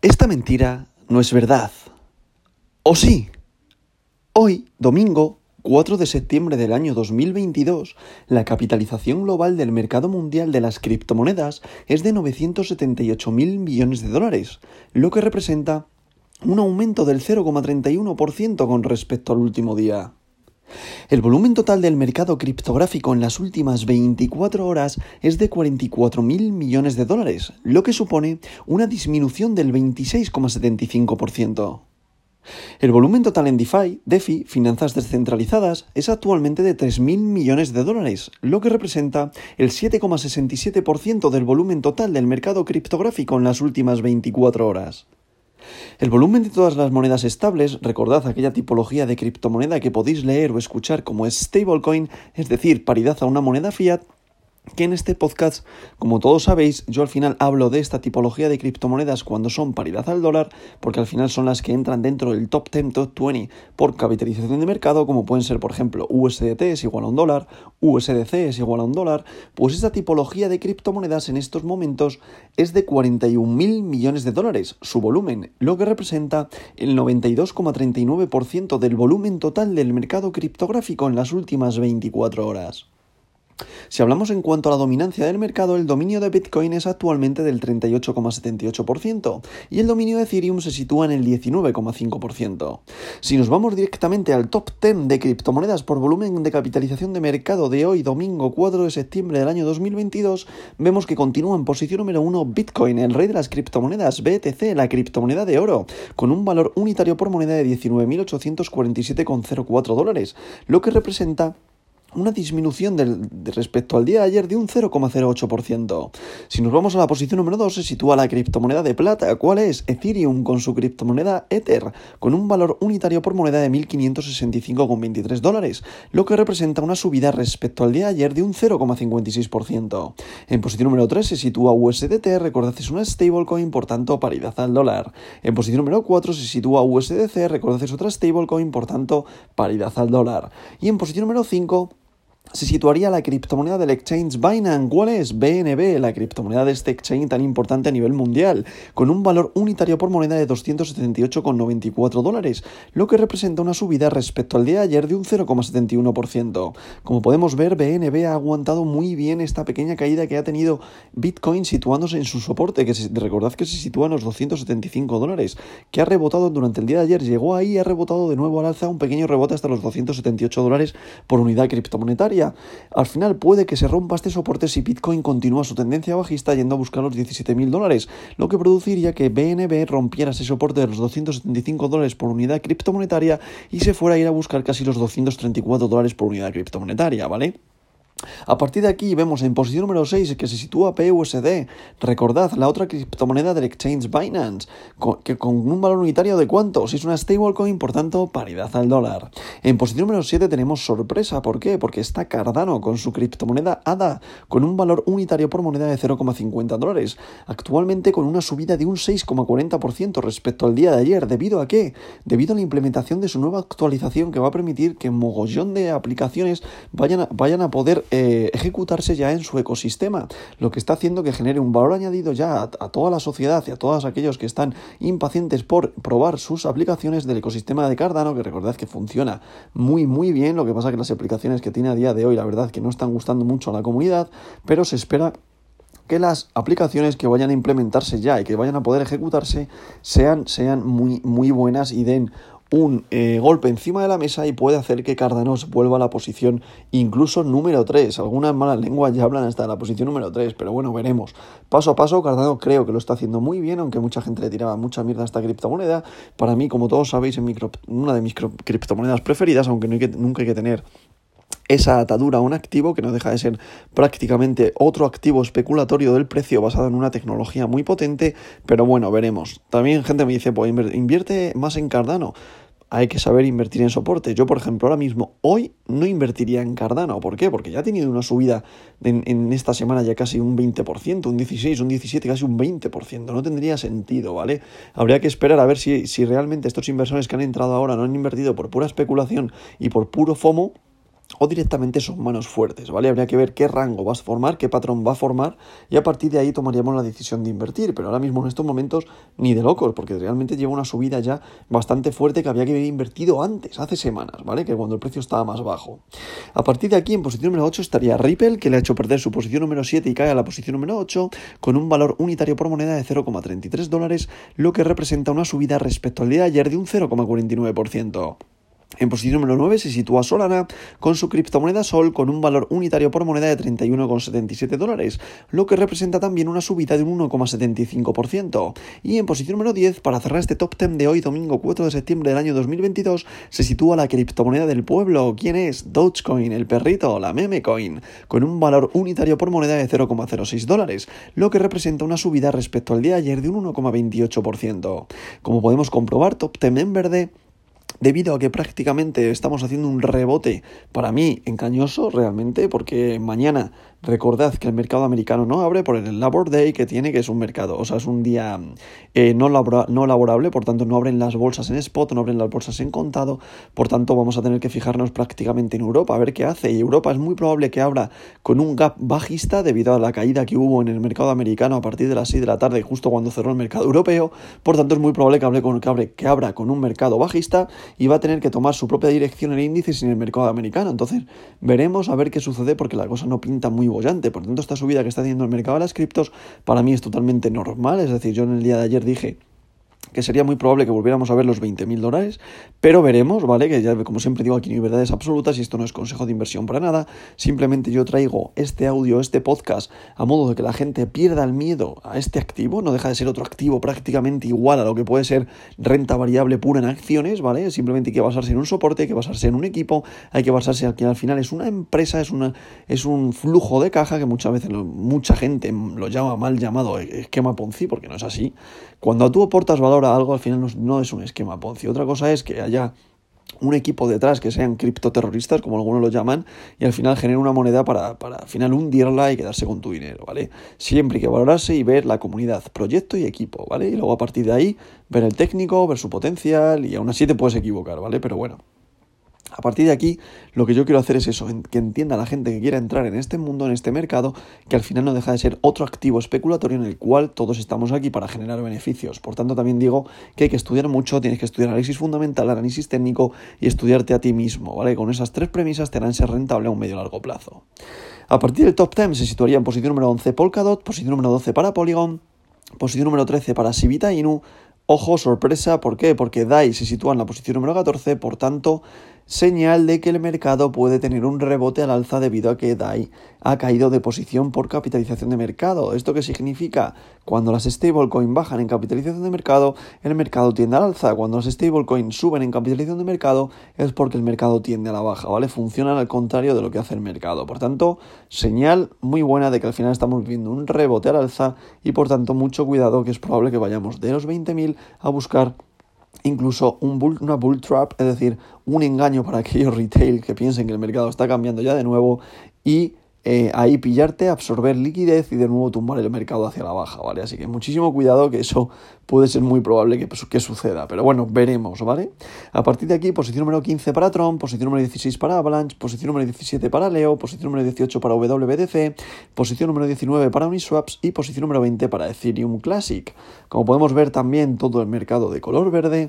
Esta mentira no es verdad. ¿O sí? Hoy, domingo 4 de septiembre del año 2022, la capitalización global del mercado mundial de las criptomonedas es de 978 mil millones de dólares, lo que representa un aumento del 0,31% con respecto al último día. El volumen total del mercado criptográfico en las últimas 24 horas es de 44.000 millones de dólares, lo que supone una disminución del 26,75%. El volumen total en DeFi, DeFi, finanzas descentralizadas, es actualmente de 3.000 millones de dólares, lo que representa el 7,67% del volumen total del mercado criptográfico en las últimas 24 horas. El volumen de todas las monedas estables, recordad aquella tipología de criptomoneda que podéis leer o escuchar como stablecoin, es decir, paridad a una moneda fiat, que en este podcast, como todos sabéis, yo al final hablo de esta tipología de criptomonedas cuando son paridad al dólar, porque al final son las que entran dentro del top 10, top 20 por capitalización de mercado, como pueden ser, por ejemplo, USDT es igual a un dólar, USDC es igual a un dólar, pues esta tipología de criptomonedas en estos momentos es de 41 mil millones de dólares, su volumen, lo que representa el 92,39% del volumen total del mercado criptográfico en las últimas 24 horas. Si hablamos en cuanto a la dominancia del mercado, el dominio de Bitcoin es actualmente del 38,78% y el dominio de Ethereum se sitúa en el 19,5%. Si nos vamos directamente al top 10 de criptomonedas por volumen de capitalización de mercado de hoy, domingo 4 de septiembre del año 2022, vemos que continúa en posición número 1 Bitcoin, el rey de las criptomonedas, BTC, la criptomoneda de oro, con un valor unitario por moneda de 19.847,04 dólares, lo que representa una disminución respecto al día de ayer de un 0,08%. Si nos vamos a la posición número 2, se sitúa la criptomoneda de plata. ¿Cuál es? Ethereum con su criptomoneda Ether, con un valor unitario por moneda de 1.565,23 dólares, lo que representa una subida respecto al día de ayer de un 0,56%. En posición número 3 se sitúa USDT, recordad es una stablecoin, por tanto paridad al dólar. En posición número 4 se sitúa USDC, recordad es otra stablecoin, por tanto paridad al dólar. Y en posición número 5 se situaría la criptomoneda del exchange Binance. ¿Cuál es? BNB, la criptomoneda de este exchange tan importante a nivel mundial, con un valor unitario por moneda de 278,94 dólares, lo que representa una subida respecto al día de ayer de un 0,71%. Como podemos ver, BNB ha aguantado muy bien esta pequeña caída que ha tenido Bitcoin situándose en su soporte, que recordad que se sitúa en los 275 dólares, que ha rebotado durante el día de ayer, llegó ahí y ha rebotado de nuevo al alza, un pequeño rebote hasta los 278 dólares por unidad criptomonetaria al final puede que se rompa este soporte si Bitcoin continúa su tendencia bajista yendo a buscar los 17.000 dólares, lo que produciría que BNB rompiera ese soporte de los 275 dólares por unidad criptomonetaria y se fuera a ir a buscar casi los 234 dólares por unidad criptomonetaria, ¿vale? A partir de aquí vemos en posición número 6 que se sitúa PUSD. Recordad, la otra criptomoneda del exchange Binance, que con un valor unitario de cuánto? Si es una stablecoin, por tanto, paridad al dólar. En posición número 7 tenemos sorpresa. ¿Por qué? Porque está Cardano con su criptomoneda ADA, con un valor unitario por moneda de 0,50 dólares. Actualmente con una subida de un 6,40% respecto al día de ayer. ¿Debido a qué? Debido a la implementación de su nueva actualización que va a permitir que mogollón de aplicaciones vayan a poder eh, ejecutarse ya en su ecosistema, lo que está haciendo que genere un valor añadido ya a, toda la sociedad y a todos aquellos que están impacientes por probar sus aplicaciones del ecosistema de Cardano, que recordad que funciona muy muy bien, lo que pasa que las aplicaciones que tiene a día de hoy la verdad que no están gustando mucho a la comunidad, pero se espera que las aplicaciones que vayan a implementarse ya y que vayan a poder ejecutarse sean, sean muy, muy buenas y den un eh, golpe encima de la mesa y puede hacer que Cardanos vuelva a la posición incluso número 3. Algunas malas lenguas ya hablan hasta la posición número 3, pero bueno, veremos. Paso a paso, Cardano creo que lo está haciendo muy bien, aunque mucha gente le tiraba mucha mierda a esta criptomoneda. Para mí, como todos sabéis, es una de mis criptomonedas preferidas, aunque nunca hay que tener esa atadura a un activo que no deja de ser prácticamente otro activo especulatorio del precio basado en una tecnología muy potente, pero bueno, veremos. También gente me dice, pues invierte más en Cardano. Hay que saber invertir en soporte. Yo, por ejemplo, ahora mismo, hoy no invertiría en Cardano. ¿Por qué? Porque ya ha tenido una subida en, esta semana ya casi un 20%, un 16, un 17, casi un 20%. No tendría sentido, ¿vale? Habría que esperar a ver si, si realmente estos inversores que han entrado ahora no han invertido por pura especulación y por puro FOMO o directamente son manos fuertes, ¿vale? Habría que ver qué rango vas a formar, qué patrón va a formar y a partir de ahí tomaríamos la decisión de invertir, pero ahora mismo en estos momentos ni de locos, porque realmente lleva una subida ya bastante fuerte que había que haber invertido antes, hace semanas, ¿vale? Que cuando el precio estaba más bajo. A partir de aquí, en posición número 8 estaría Ripple, que le ha hecho perder su posición número 7 y cae a la posición número 8 con un valor unitario por moneda de 0,33 dólares, lo que representa una subida respecto al día de ayer de un 0,49%. En posición número 9 se sitúa Solana con su criptomoneda Sol con un valor unitario por moneda de 31,77 dólares, lo que representa también una subida de un 1,75%. Y en posición número 10, para cerrar este top 10 de hoy, domingo 4 de septiembre del año 2022, se sitúa la criptomoneda del pueblo. ¿Quién es? Dogecoin, el perrito, la meme coin, con un valor unitario por moneda de 0,06 dólares, lo que representa una subida respecto al día de ayer de un 1,28%. Como podemos comprobar, top 10 en verde debido a que prácticamente estamos haciendo un rebote para mí engañoso realmente porque mañana Recordad que el mercado americano no abre por el Labor Day que tiene, que es un mercado, o sea, es un día eh, no, no laborable, por tanto no abren las bolsas en spot, no abren las bolsas en contado, por tanto vamos a tener que fijarnos prácticamente en Europa, a ver qué hace. Y Europa es muy probable que abra con un gap bajista debido a la caída que hubo en el mercado americano a partir de las 6 de la tarde, justo cuando cerró el mercado europeo, por tanto es muy probable que, hable con, que, abra con un mercado bajista y va a tener que tomar su propia dirección el índice sin el mercado americano. Entonces veremos a ver qué sucede porque la cosa no pinta muy bollante. Por tanto, esta subida que está teniendo el mercado de las criptos para mí es totalmente normal. Es decir, yo en el día de ayer dije que sería muy probable que volviéramos a ver los 20.000 dólares, pero veremos, ¿vale? Que ya, como siempre digo, aquí no hay verdades absolutas y esto no es consejo de inversión para nada, simplemente yo traigo este audio, este podcast, a modo de que la gente pierda el miedo a este activo, no deja de ser otro activo prácticamente igual a lo que puede ser renta variable pura en acciones, ¿vale? Simplemente hay que basarse en un soporte, hay que basarse en un equipo, hay que basarse que al final es una empresa, es, una, es un flujo de caja que muchas veces mucha gente lo llama mal llamado esquema Ponzi, porque no es así. Cuando tú aportas valor a algo, al final no, es un esquema Ponzi. Otra cosa es que haya un equipo detrás que sean criptoterroristas, como algunos lo llaman, y al final genere una moneda para, para al final hundirla y quedarse con tu dinero, ¿vale? Siempre hay que valorarse y ver la comunidad, proyecto y equipo, ¿vale? Y luego a partir de ahí ver el técnico, ver su potencial y aún así te puedes equivocar, ¿vale? Pero bueno, a partir de aquí, lo que yo quiero hacer es eso, que entienda la gente que quiera entrar en este mundo, en este mercado, que al final no deja de ser otro activo especulatorio en el cual todos estamos aquí para generar beneficios. Por tanto, también digo que hay que estudiar mucho, tienes que estudiar análisis fundamental, análisis técnico y estudiarte a ti mismo, ¿vale? Con esas tres premisas te harán ser rentable a un medio largo plazo. A partir del top 10 se situaría en posición número 11 Polkadot, posición número 12 para Polygon, posición número 13 para Sivita Inu, Ojo, sorpresa, ¿por qué? Porque DAI se sitúa en la posición número 14, por tanto, señal de que el mercado puede tener un rebote al alza debido a que DAI ha caído de posición por capitalización de mercado. ¿Esto qué significa? Cuando las stablecoins bajan en capitalización de mercado, el mercado tiende al alza. Cuando las stablecoins suben en capitalización de mercado, es porque el mercado tiende a la baja, ¿vale? Funcionan al contrario de lo que hace el mercado. Por tanto, señal muy buena de que al final estamos viendo un rebote al alza y por tanto mucho cuidado que es probable que vayamos de los 20.000 a buscar incluso un una bull trap, es decir, un engaño para aquellos retail que piensen que el mercado está cambiando ya de nuevo y eh, ahí pillarte, absorber liquidez y de nuevo tumbar el mercado hacia la baja, ¿vale? Así que muchísimo cuidado que eso puede ser muy probable que, pues, que suceda, pero bueno, veremos, ¿vale? A partir de aquí, posición número 15 para Tron, posición número 16 para Avalanche, posición número 17 para Leo, posición número 18 para WBDC, posición número 19 para Uniswaps y posición número 20 para Ethereum Classic. Como podemos ver también todo el mercado de color verde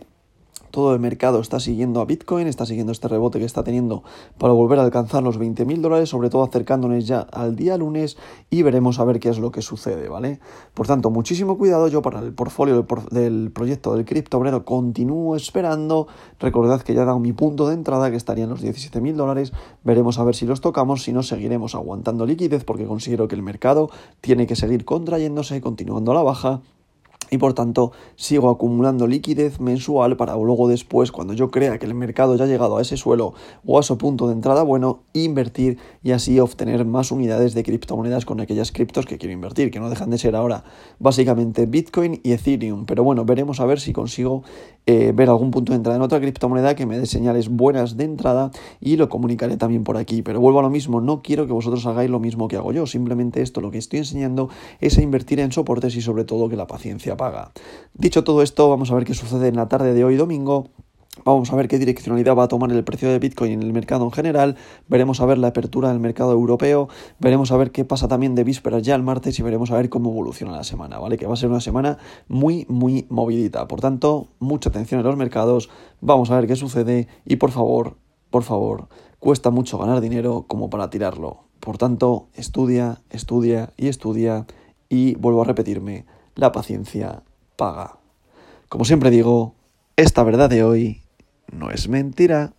todo el mercado está siguiendo a Bitcoin, está siguiendo este rebote que está teniendo para volver a alcanzar los 20.000 dólares, sobre todo acercándonos ya al día lunes y veremos a ver qué es lo que sucede, ¿vale? Por tanto, muchísimo cuidado, yo para el portfolio del, proyecto del cripto obrero continúo esperando, recordad que ya he dado mi punto de entrada que estaría en los 17.000 dólares, veremos a ver si los tocamos, si no seguiremos aguantando liquidez porque considero que el mercado tiene que seguir contrayéndose, continuando a la baja y por tanto sigo acumulando liquidez mensual para luego después, cuando yo crea que el mercado ya ha llegado a ese suelo o a su punto de entrada bueno, invertir y así obtener más unidades de criptomonedas con aquellas criptos que quiero invertir, que no dejan de ser ahora básicamente Bitcoin y Ethereum. Pero bueno, veremos a ver si consigo eh, ver algún punto de entrada en otra criptomoneda que me dé señales buenas de entrada y lo comunicaré también por aquí. Pero vuelvo a lo mismo, no quiero que vosotros hagáis lo mismo que hago yo, simplemente esto lo que estoy enseñando es a invertir en soportes y sobre todo que la paciencia paga. Dicho todo esto, vamos a ver qué sucede en la tarde de hoy domingo Vamos a ver qué direccionalidad va a tomar el precio de Bitcoin en el mercado en general, veremos a ver la apertura del mercado europeo, veremos a ver qué pasa también de vísperas ya el martes y veremos a ver cómo evoluciona la semana, ¿vale? Que va a ser una semana muy, muy movidita. Por tanto, mucha atención en los mercados, vamos a ver qué sucede y por favor, por favor, cuesta mucho ganar dinero como para tirarlo. Por tanto, estudia, estudia y estudia y vuelvo a repetirme, la paciencia paga. Como siempre digo, esta verdad de hoy no es mentira.